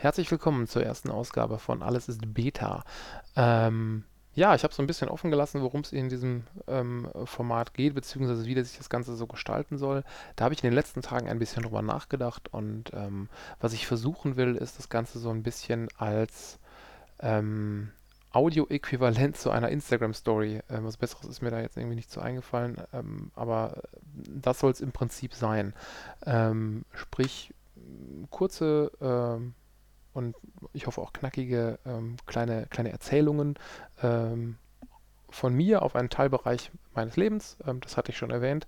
Herzlich willkommen zur ersten Ausgabe von Alles ist Beta. Ähm, ja, ich habe so ein bisschen offen gelassen, worum es in diesem ähm, Format geht, beziehungsweise wie sich das Ganze so gestalten soll. Da habe ich in den letzten Tagen ein bisschen drüber nachgedacht und ähm, was ich versuchen will, ist das Ganze so ein bisschen als ähm, Audio-Äquivalent zu einer Instagram-Story. Ähm, was Besseres ist mir da jetzt irgendwie nicht so eingefallen, ähm, aber das soll es im Prinzip sein. Ähm, sprich, kurze ähm, und ich hoffe auch knackige ähm, kleine, kleine Erzählungen ähm, von mir auf einen Teilbereich meines Lebens. Ähm, das hatte ich schon erwähnt.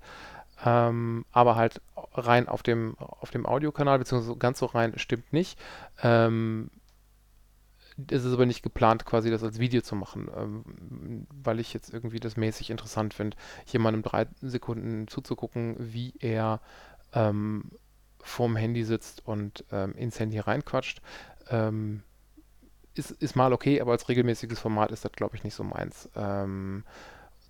Ähm, aber halt rein auf dem, auf dem Audiokanal, beziehungsweise ganz so rein stimmt nicht. Ähm, es ist aber nicht geplant, quasi das als Video zu machen, ähm, weil ich jetzt irgendwie das mäßig interessant finde, jemandem drei Sekunden zuzugucken, wie er ähm, vorm Handy sitzt und ähm, ins Handy reinquatscht. Ähm, ist, ist mal okay, aber als regelmäßiges Format ist das, glaube ich, nicht so meins. Ähm,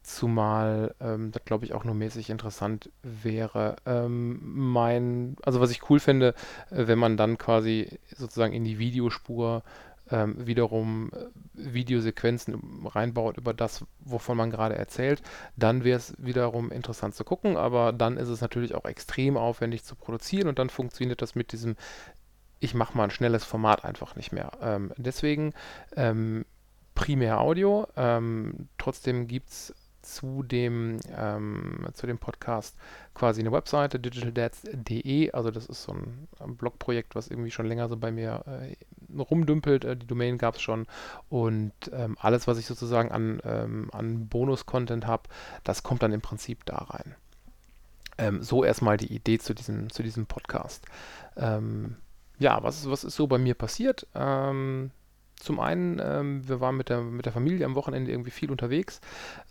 zumal ähm, das, glaube ich, auch nur mäßig interessant wäre. Ähm, mein, also was ich cool finde, äh, wenn man dann quasi sozusagen in die Videospur ähm, wiederum äh, Videosequenzen reinbaut über das, wovon man gerade erzählt, dann wäre es wiederum interessant zu gucken, aber dann ist es natürlich auch extrem aufwendig zu produzieren und dann funktioniert das mit diesem ich mache mal ein schnelles Format einfach nicht mehr. Ähm, deswegen ähm, primär Audio. Ähm, trotzdem gibt es zu dem, ähm, zu dem Podcast quasi eine Webseite, digitaldads.de. Also das ist so ein, Blogprojekt, was irgendwie schon länger so bei mir äh, rumdümpelt. Äh, die Domain gab es schon. Und ähm, alles, was ich sozusagen an, ähm, an Bonus-Content habe, das kommt dann im Prinzip da rein. Ähm, so erstmal die Idee zu diesem, zu diesem Podcast. Ähm, ja, was, was ist so bei mir passiert? Ähm, zum einen, ähm, wir waren mit der, mit der Familie am Wochenende irgendwie viel unterwegs.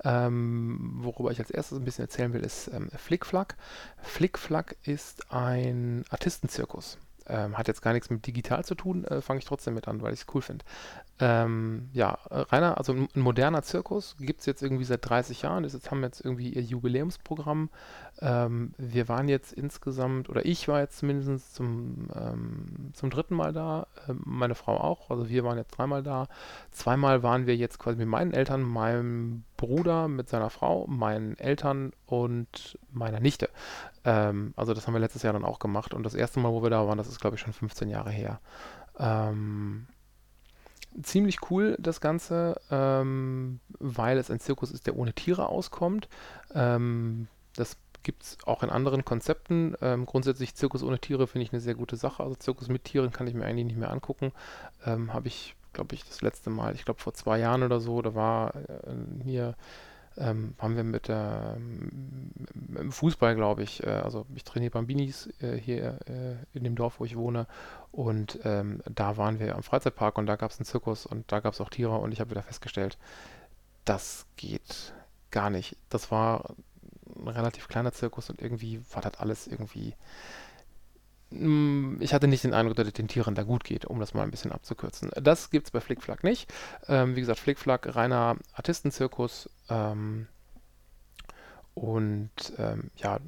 Ähm, worüber ich als erstes ein bisschen erzählen will, ist ähm, Flickflack. Flickflack ist ein Artistenzirkus. Ähm, hat jetzt gar nichts mit digital zu tun, äh, fange ich trotzdem mit an, weil ich es cool finde. Ähm, ja, Rainer, also ein, moderner Zirkus gibt es jetzt irgendwie seit 30 Jahren. Das jetzt haben wir jetzt irgendwie ihr Jubiläumsprogramm. Ähm, wir waren jetzt insgesamt, oder ich war jetzt zumindest zum, ähm, zum dritten Mal da, äh, meine Frau auch. Also wir waren jetzt dreimal da. Zweimal waren wir jetzt quasi mit meinen Eltern, meinem Bruder mit seiner Frau, meinen Eltern und meiner Nichte. Ähm, also das haben wir letztes Jahr dann auch gemacht. Und das erste Mal, wo wir da waren, das ist glaube ich schon 15 Jahre her. Ähm, ziemlich cool, das Ganze, ähm, weil es ein Zirkus ist, der ohne Tiere auskommt. Ähm, das gibt es auch in anderen Konzepten. Ähm, grundsätzlich Zirkus ohne Tiere finde ich eine sehr gute Sache. Also Zirkus mit Tieren kann ich mir eigentlich nicht mehr angucken. Ähm, Habe ich, glaube ich, das letzte Mal, ich glaube vor zwei Jahren oder so, da war äh, hier ähm, haben wir mit der ähm, Fußball, glaube ich, äh, also ich trainiere Bambinis äh, hier äh, in dem Dorf, wo ich wohne und ähm, da waren wir am Freizeitpark und da gab es einen Zirkus und da gab es auch Tiere und ich habe wieder festgestellt, das geht gar nicht. Das war ein relativ kleiner Zirkus und irgendwie war das alles irgendwie ich hatte nicht den Eindruck, dass es den Tieren da gut geht, um das mal ein bisschen abzukürzen. Das gibt es bei Flickflack nicht. Ähm, wie gesagt, Flickflack, reiner Artistenzirkus. Ähm, und ähm, ja,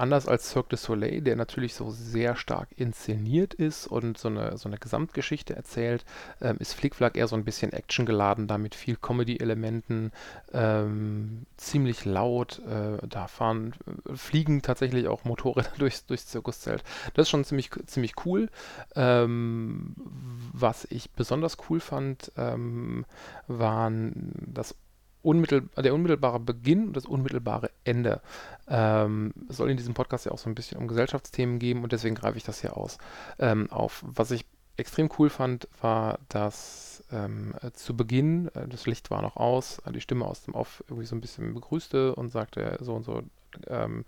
anders als Cirque du Soleil, der natürlich so sehr stark inszeniert ist und so eine, so eine Gesamtgeschichte erzählt, ähm, ist Flickflack eher so ein bisschen actiongeladen, da mit viel Comedy-Elementen, ähm, ziemlich laut, äh, da fahren, äh, fliegen tatsächlich auch Motorräder durchs, durchs Zirkuszelt. Das ist schon ziemlich, ziemlich cool. Ähm, was ich besonders cool fand, ähm, waren das unmittel der unmittelbare Beginn und das unmittelbare Ende. Ähm, es soll in diesem Podcast ja auch so ein bisschen um Gesellschaftsthemen geben und deswegen greife ich das hier aus ähm, auf. Was ich extrem cool fand, war, dass ähm, zu Beginn, äh, das Licht war noch aus, äh, die Stimme aus dem Off irgendwie so ein bisschen begrüßte und sagte so und so, ähm,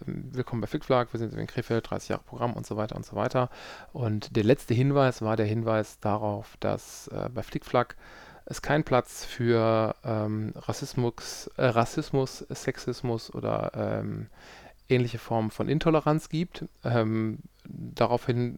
willkommen bei Flickflag, wir sind in Krefeld, 30 Jahre Programm und so weiter und so weiter. Und der letzte Hinweis war der Hinweis darauf, dass äh, bei Flickflag es keinen Platz für ähm, Rassismus, äh, Rassismus, Sexismus oder ähm, ähnliche Formen von Intoleranz gibt. Ähm, daraufhin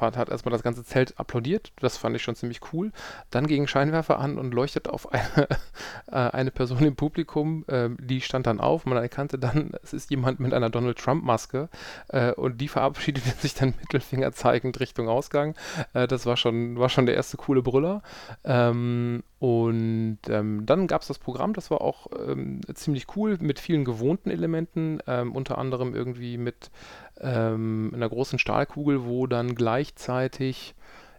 hat erstmal das ganze Zelt applaudiert. Das fand ich schon ziemlich cool. Dann ging Scheinwerfer an und leuchtete auf eine, äh, eine Person im Publikum. Äh, die stand dann auf. Man erkannte dann, es ist jemand mit einer Donald Trump-Maske. Äh, und die verabschiedete sich dann Mittelfinger zeigend Richtung Ausgang. Äh, das war schon, war schon der erste coole Brüller. Ähm, und ähm, dann gab es das Programm, das war auch ähm, ziemlich cool mit vielen gewohnten Elementen, ähm, unter anderem irgendwie mit ähm, einer großen Stahlkugel, wo dann gleichzeitig,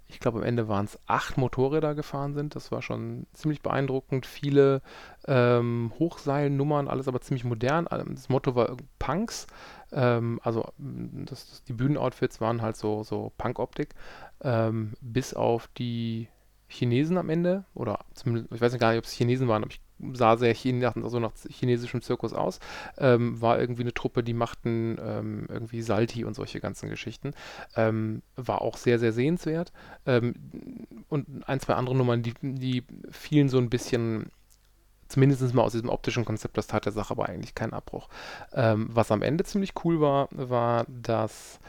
ich glaube am Ende waren es acht Motorräder gefahren sind. Das war schon ziemlich beeindruckend. Viele ähm, Hochseilnummern, alles aber ziemlich modern. Das Motto war Punks. Ähm, also das, das, die Bühnenoutfits waren halt so, so Punk-Optik. bis auf die Chinesen am Ende, oder ich weiß gar nicht, ob es Chinesen waren, aber ich sah sehr Chine, also nach chinesischem Zirkus aus, ähm, war irgendwie eine Truppe, die machten ähm, irgendwie Salti und solche ganzen Geschichten. Ähm, war auch sehr, sehr sehenswert. Ähm, und ein, zwei andere Nummern, die, die fielen so ein bisschen zumindest mal aus diesem optischen Konzept, das tat der Sache aber eigentlich keinen Abbruch. Ähm, was am Ende ziemlich cool war, war, dass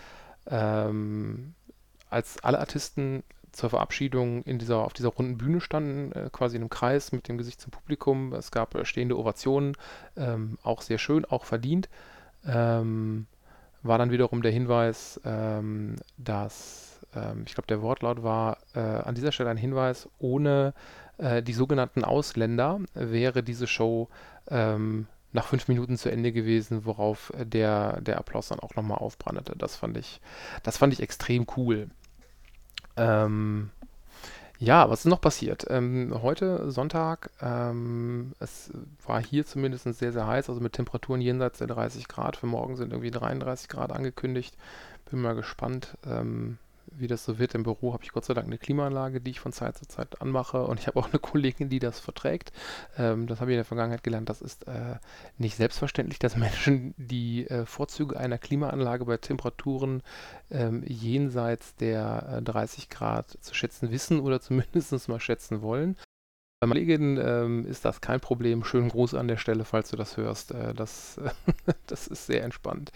ähm, als alle Artisten zur Verabschiedung in dieser, auf dieser runden Bühne standen, äh, quasi in einem Kreis mit dem Gesicht zum Publikum. Es gab äh, stehende Ovationen, ähm, auch sehr schön, auch verdient. Ähm, war dann wiederum der Hinweis, ähm, dass, ähm, ich glaube, der Wortlaut war äh, an dieser Stelle ein Hinweis, ohne äh, die sogenannten Ausländer wäre diese Show ähm, nach fünf Minuten zu Ende gewesen, worauf der, der Applaus dann auch nochmal aufbrandete. Das fand ich, das fand ich extrem cool. Ähm, ja, was ist noch passiert? Ähm, heute Sonntag, ähm, es war hier zumindest sehr, sehr heiß, also mit Temperaturen jenseits der 30 Grad. Für morgen sind irgendwie 33 Grad angekündigt. Bin mal gespannt, ähm, wie das so wird. Im Büro habe ich Gott sei Dank eine Klimaanlage, die ich von Zeit zu Zeit anmache. Und ich habe auch eine Kollegin, die das verträgt. Ähm, das habe ich in der Vergangenheit gelernt. Das ist äh, nicht selbstverständlich, dass Menschen die äh, Vorzüge einer Klimaanlage bei Temperaturen ähm, jenseits der äh, 30 Grad zu schätzen wissen oder zumindest mal schätzen wollen. Bei Kollegin ähm, ist das kein Problem. Schönen Gruß an der Stelle, falls du das hörst. Äh, das, das ist sehr entspannt.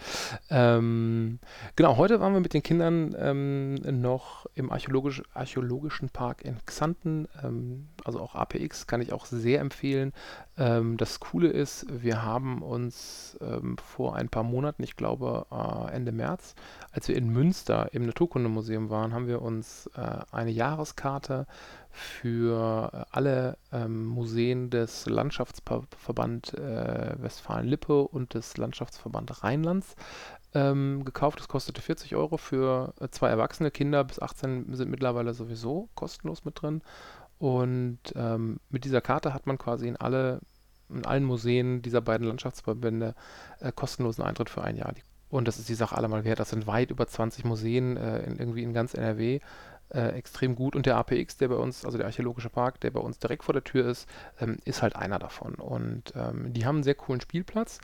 Ähm, genau, heute waren wir mit den Kindern ähm, noch im Archäologisch, Archäologischen Park in Xanten. Ähm, also auch APX kann ich auch sehr empfehlen. Ähm, das Coole ist, wir haben uns ähm, vor ein paar Monaten, ich glaube äh, Ende März, als wir in Münster im Naturkundemuseum waren, haben wir uns äh, eine Jahreskarte für äh, alle ähm, Museen des Landschaftsverband äh, Westfalen-Lippe und des Landschaftsverband Rheinlands ähm, gekauft. Das kostete 40 Euro für äh, zwei erwachsene Kinder. Bis 18 sind mittlerweile sowieso kostenlos mit drin. Und ähm, mit dieser Karte hat man quasi in alle in allen Museen dieser beiden Landschaftsverbände äh, kostenlosen Eintritt für ein Jahr. Und das ist die Sache allemal wert. Das sind weit über 20 Museen äh, in, irgendwie in ganz NRW äh, extrem gut. Und der APX, der bei uns, also der Archäologische Park, der bei uns direkt vor der Tür ist, ähm, ist halt einer davon. Und ähm, die haben einen sehr coolen Spielplatz.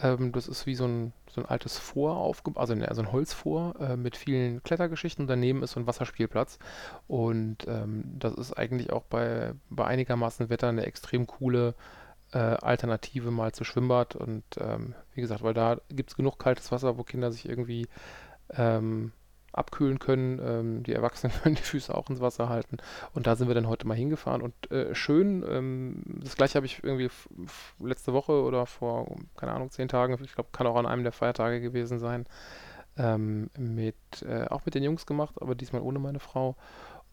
Ähm, das ist wie so ein, so ein altes Vor aufgebaut, also, also ein Holzvor äh, mit vielen Klettergeschichten. daneben ist so ein Wasserspielplatz. Und ähm, das ist eigentlich auch bei, bei einigermaßen Wetter eine extrem coole äh, Alternative mal zu Schwimmbad. Und ähm, wie gesagt, weil da gibt es genug kaltes Wasser, wo Kinder sich irgendwie ähm, abkühlen können. Ähm, die Erwachsenen können die Füße auch ins Wasser halten. Und da sind wir dann heute mal hingefahren. Und äh, schön, ähm, das gleiche habe ich irgendwie letzte Woche oder vor, keine Ahnung, zehn Tagen, ich glaube, kann auch an einem der Feiertage gewesen sein, ähm, mit, äh, auch mit den Jungs gemacht, aber diesmal ohne meine Frau.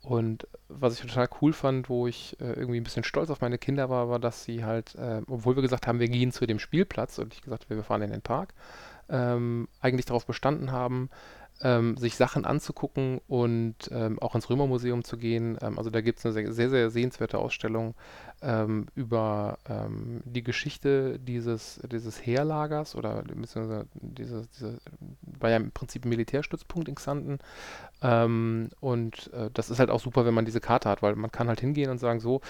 Und was ich total cool fand, wo ich äh, irgendwie ein bisschen stolz auf meine Kinder war, war, dass sie halt, äh, obwohl wir gesagt haben, wir gehen zu dem Spielplatz und ich gesagt wir fahren in den Park, ähm, eigentlich darauf bestanden haben, ähm, sich Sachen anzugucken und ähm, auch ins Römermuseum zu gehen. Ähm, also da gibt es eine sehr, sehr, sehenswerte Ausstellung ähm, über ähm, die Geschichte dieses, dieses Heerlagers oder beziehungsweise dieses, diese, war ja im Prinzip ein Militärstützpunkt in Xanten. Ähm, und äh, das ist halt auch super, wenn man diese Karte hat, weil man kann halt hingehen und sagen, so,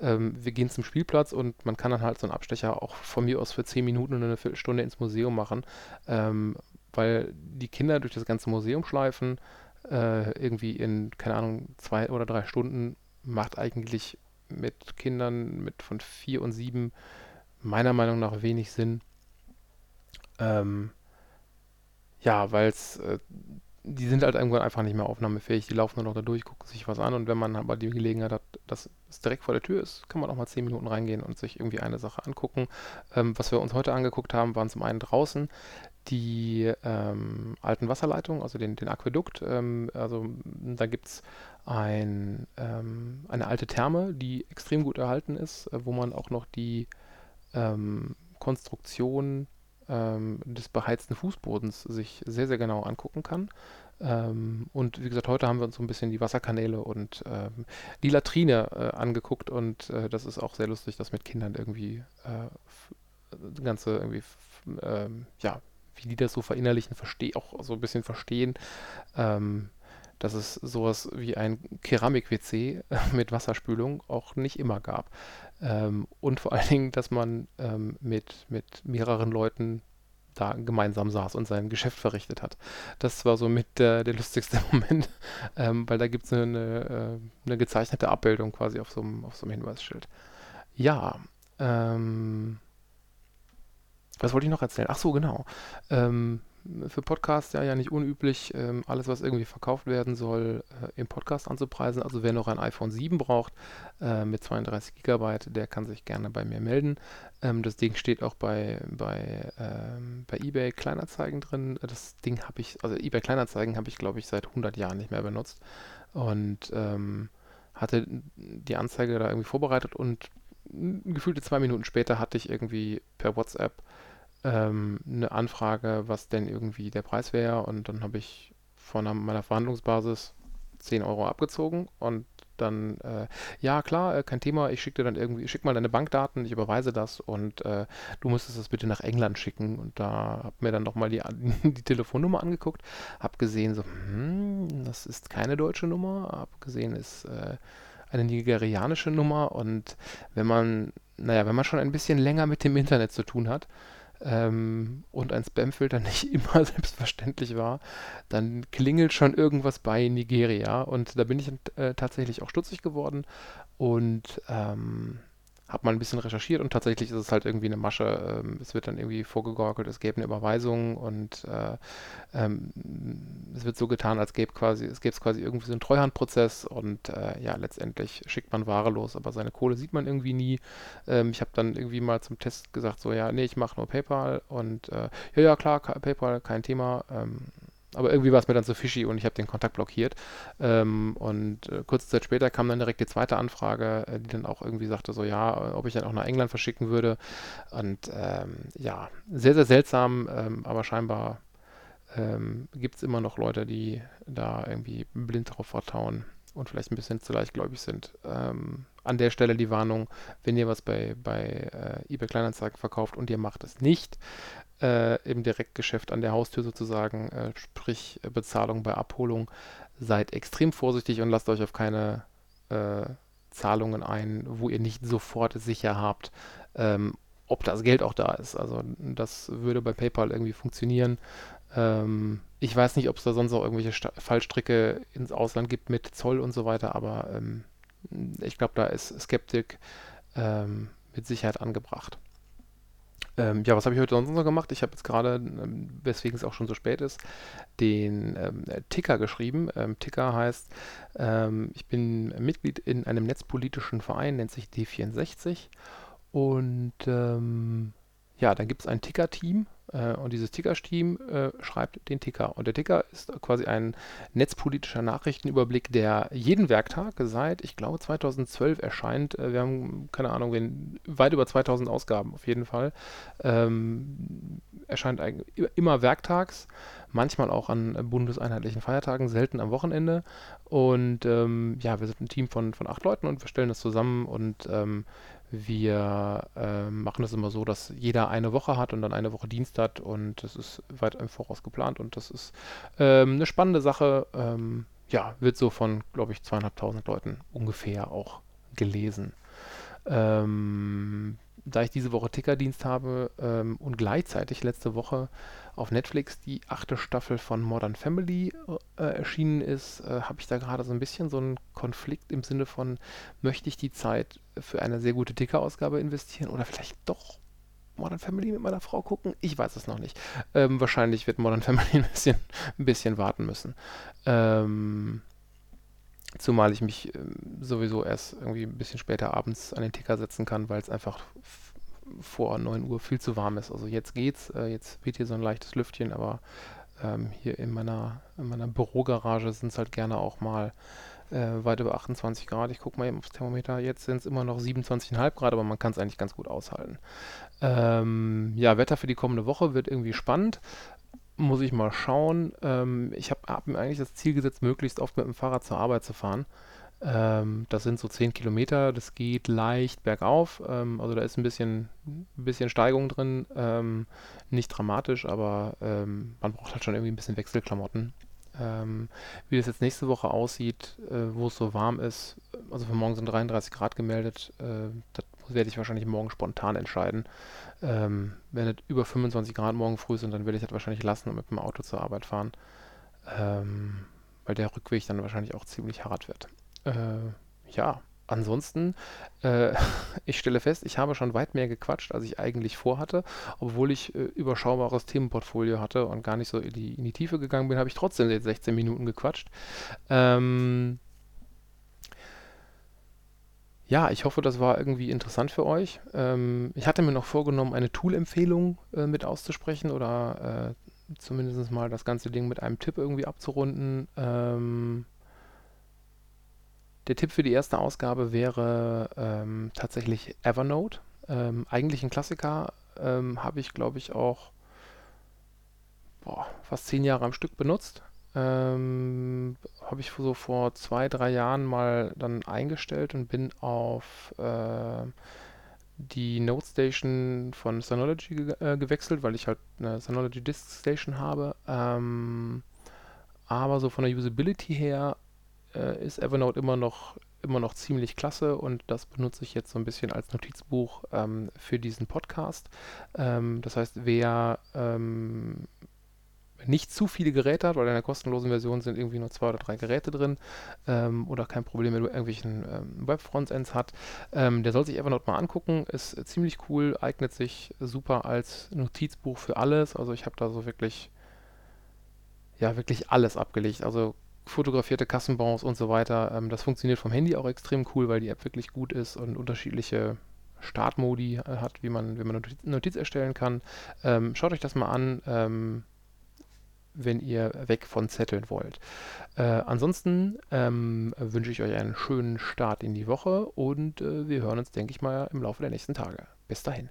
wir gehen zum Spielplatz und man kann dann halt so einen Abstecher auch von mir aus für 10 Minuten oder eine Viertelstunde ins Museum machen, weil die Kinder durch das ganze Museum schleifen, äh, irgendwie in, keine Ahnung, zwei oder drei Stunden macht eigentlich mit Kindern mit von vier und sieben meiner Meinung nach wenig Sinn. Ähm, ja, weil es äh, die sind halt irgendwann einfach nicht mehr aufnahmefähig. Die laufen nur noch da durch, gucken sich was an und wenn man aber die Gelegenheit hat, dass es direkt vor der Tür ist, kann man auch mal zehn Minuten reingehen und sich irgendwie eine Sache angucken. Ähm, was wir uns heute angeguckt haben, waren zum einen draußen die ähm, alten Wasserleitungen, also den, den Aquädukt. Ähm, also da gibt es ein, ähm, eine alte Therme, die extrem gut erhalten ist, äh, wo man auch noch die ähm, Konstruktion ähm, des beheizten Fußbodens sich sehr, sehr genau angucken kann. Ähm, und wie gesagt, heute haben wir uns so ein bisschen die Wasserkanäle und die Latrine äh, angeguckt und äh, das ist auch sehr lustig, das mit Kindern irgendwie äh, das Ganze irgendwie, ja, wie die das so verinnerlichen, verstehe auch so ein bisschen verstehen. Ähm, dass es sowas wie ein Keramik-WC mit Wasserspülung auch nicht immer gab. Ähm, und vor allen Dingen, dass man ähm, mit, mit mehreren Leuten da gemeinsam saß und sein Geschäft verrichtet hat. Das war so mit äh, der lustigste Moment, ähm, weil da gibt es eine, äh, eine gezeichnete Abbildung quasi auf so einem, auf so einem Hinweisschild. Ja, ähm, was wollte ich noch erzählen? Ach so, genau. Ähm, für Podcasts ja, ja nicht unüblich, ähm, alles, was irgendwie verkauft werden soll, äh, im Podcast anzupreisen. Also wer noch ein iPhone 7 braucht äh, mit 32 GB, der kann sich gerne bei mir melden. Ähm, das Ding steht auch bei, bei, ähm, bei eBay Kleinanzeigen drin. Das Ding habe ich, also eBay Kleinanzeigen habe ich, glaube ich, seit 100 Jahren nicht mehr benutzt. Und ähm, hatte die Anzeige da irgendwie vorbereitet und gefühlte zwei Minuten später hatte ich irgendwie per WhatsApp ähm, eine Anfrage, was denn irgendwie der Preis wäre. Und dann habe ich von meiner Verhandlungsbasis 10 Euro abgezogen. Und dann, äh, ja klar, äh, kein Thema, ich schicke dir dann irgendwie, schick mal deine Bankdaten, ich überweise das. Und äh, du musstest das bitte nach England schicken. Und da habe mir dann nochmal die, die Telefonnummer angeguckt, habe gesehen, so, hm, das ist keine deutsche Nummer, habe gesehen, ist äh, eine nigerianische Nummer. Und wenn man, naja, wenn man schon ein bisschen länger mit dem Internet zu tun hat, ähm, und ein Spamfilter nicht immer selbstverständlich war, dann klingelt schon irgendwas bei Nigeria. Und da bin ich äh, tatsächlich auch stutzig geworden und ähm, habe mal ein bisschen recherchiert und tatsächlich ist es halt irgendwie eine Masche. Ähm, es wird dann irgendwie vorgegaukelt, es gäbe eine Überweisung und äh, ähm, es wird so getan, als gäbe quasi, es gäbe quasi irgendwie so einen Treuhandprozess und äh, ja, letztendlich schickt man Ware los, aber seine Kohle sieht man irgendwie nie. Ähm, ich habe dann irgendwie mal zum Test gesagt, so ja, nee, ich mache nur PayPal und äh, ja, ja, klar, PayPal, kein Thema. Ähm, aber irgendwie war es mir dann so fishy und ich habe den Kontakt blockiert. Ähm, und äh, kurze Zeit später kam dann direkt die zweite Anfrage, äh, die dann auch irgendwie sagte, so ja, ob ich dann auch nach England verschicken würde. Und ähm, ja, sehr, sehr seltsam, ähm, aber scheinbar ähm, gibt es immer noch Leute, die da irgendwie blind darauf vertrauen und vielleicht ein bisschen zu leichtgläubig sind. Ähm, an der Stelle die Warnung, wenn ihr was bei, bei äh, eBay Kleinanzeigen verkauft und ihr macht es nicht, äh, im Direktgeschäft an der Haustür sozusagen, äh, sprich äh, Bezahlung bei Abholung, seid extrem vorsichtig und lasst euch auf keine äh, Zahlungen ein, wo ihr nicht sofort sicher habt, ähm, ob das Geld auch da ist. Also das würde bei PayPal irgendwie funktionieren. Ähm, ich weiß nicht, ob es da sonst auch irgendwelche Sta Fallstricke ins Ausland gibt mit Zoll und so weiter, aber ähm, ich glaube, da ist Skeptik ähm, mit Sicherheit angebracht. Ähm, ja, was habe ich heute sonst noch gemacht? Ich habe jetzt gerade, ähm, weswegen es auch schon so spät ist, den ähm, Ticker geschrieben. Ähm, Ticker heißt, ähm, ich bin Mitglied in einem netzpolitischen Verein, nennt sich D64. Und ähm, ja, dann gibt es ein Ticker-Team äh, und dieses Ticker-Team äh, schreibt den Ticker. Und der Ticker ist quasi ein netzpolitischer Nachrichtenüberblick, der jeden Werktag seit, ich glaube, 2012 erscheint. Äh, wir haben, keine Ahnung, weit über 2000 Ausgaben auf jeden Fall. Ähm, erscheint immer werktags, manchmal auch an bundeseinheitlichen Feiertagen, selten am Wochenende. Und ähm, ja, wir sind ein Team von, von acht Leuten und wir stellen das zusammen und ähm, wir äh, machen das immer so, dass jeder eine Woche hat und dann eine Woche Dienst hat und das ist weit im Voraus geplant und das ist ähm, eine spannende Sache. Ähm, ja, wird so von, glaube ich, zweieinhalbtausend Leuten ungefähr auch gelesen. Ähm, da ich diese Woche Tickerdienst habe ähm, und gleichzeitig letzte Woche auf Netflix die achte Staffel von Modern Family äh, erschienen ist, äh, habe ich da gerade so ein bisschen so einen Konflikt im Sinne von, möchte ich die Zeit für eine sehr gute Ticker-Ausgabe investieren oder vielleicht doch Modern Family mit meiner Frau gucken? Ich weiß es noch nicht. Ähm, wahrscheinlich wird Modern Family ein bisschen, ein bisschen warten müssen. Ähm, zumal ich mich ähm, sowieso erst irgendwie ein bisschen später abends an den Ticker setzen kann, weil es einfach vor 9 Uhr viel zu warm ist. Also jetzt geht's, äh, jetzt weht hier so ein leichtes Lüftchen, aber ähm, hier in meiner, in meiner Bürogarage sind es halt gerne auch mal äh, weit über 28 Grad. Ich gucke mal eben aufs Thermometer. Jetzt sind es immer noch 27,5 Grad, aber man kann es eigentlich ganz gut aushalten. Ähm, ja, Wetter für die kommende Woche wird irgendwie spannend. Muss ich mal schauen. Ähm, ich habe hab mir eigentlich das Ziel gesetzt, möglichst oft mit dem Fahrrad zur Arbeit zu fahren. Ähm, das sind so 10 Kilometer, das geht leicht bergauf. Ähm, also da ist ein bisschen, bisschen Steigung drin. Ähm, nicht dramatisch, aber ähm, man braucht halt schon irgendwie ein bisschen Wechselklamotten. Ähm, wie das jetzt nächste Woche aussieht, äh, wo es so warm ist, also für morgen sind 33 Grad gemeldet, äh, das werde ich wahrscheinlich morgen spontan entscheiden. Ähm, wenn es über 25 Grad morgen früh sind, dann werde ich das wahrscheinlich lassen und mit dem Auto zur Arbeit fahren. weil der Rückweg dann wahrscheinlich auch ziemlich hart wird. Äh, ja, ansonsten, äh, ich stelle fest, ich habe schon weit mehr gequatscht, als ich eigentlich vorhatte. Obwohl ich äh, überschaubares Themenportfolio hatte und gar nicht so in die, in die Tiefe gegangen bin, habe ich trotzdem jetzt 16 Minuten gequatscht. Ähm, ja, ich hoffe, das war irgendwie interessant für euch. Ähm, ich hatte mir noch vorgenommen, eine Tool-Empfehlung äh, mit auszusprechen oder äh, zumindest mal das ganze Ding mit einem Tipp irgendwie abzurunden. Ähm, der Tipp für die erste Ausgabe wäre ähm, tatsächlich Evernote. Ähm, eigentlich ein Klassiker, ähm, habe ich glaube ich auch boah, fast zehn Jahre am Stück benutzt. Ähm, habe ich so vor zwei, drei Jahren mal dann eingestellt und bin auf äh, die Note Station von Synology ge äh, gewechselt, weil ich halt eine Synology Disk Station habe. Ähm, aber so von der Usability her äh, ist Evernote immer noch, immer noch ziemlich klasse und das benutze ich jetzt so ein bisschen als Notizbuch ähm, für diesen Podcast. Ähm, das heißt, wer ähm, nicht zu viele Geräte hat, weil in der kostenlosen Version sind irgendwie nur zwei oder drei Geräte drin ähm, oder kein Problem mit irgendwelchen ähm, Web-Frontends hat, ähm, der soll sich Evernote mal angucken. Ist ziemlich cool, eignet sich super als Notizbuch für alles. Also ich habe da so wirklich, ja, wirklich alles abgelegt. Also fotografierte Kassenbons und so weiter. Ähm, das funktioniert vom Handy auch extrem cool, weil die App wirklich gut ist und unterschiedliche Startmodi äh, hat, wie man, wie man Notiz, Notiz erstellen kann. Ähm, schaut euch das mal an, ähm, wenn ihr weg von Zetteln wollt. Äh, ansonsten ähm, wünsche ich euch einen schönen Start in die Woche und äh, wir hören uns, denke ich mal, im Laufe der nächsten Tage. Bis dahin.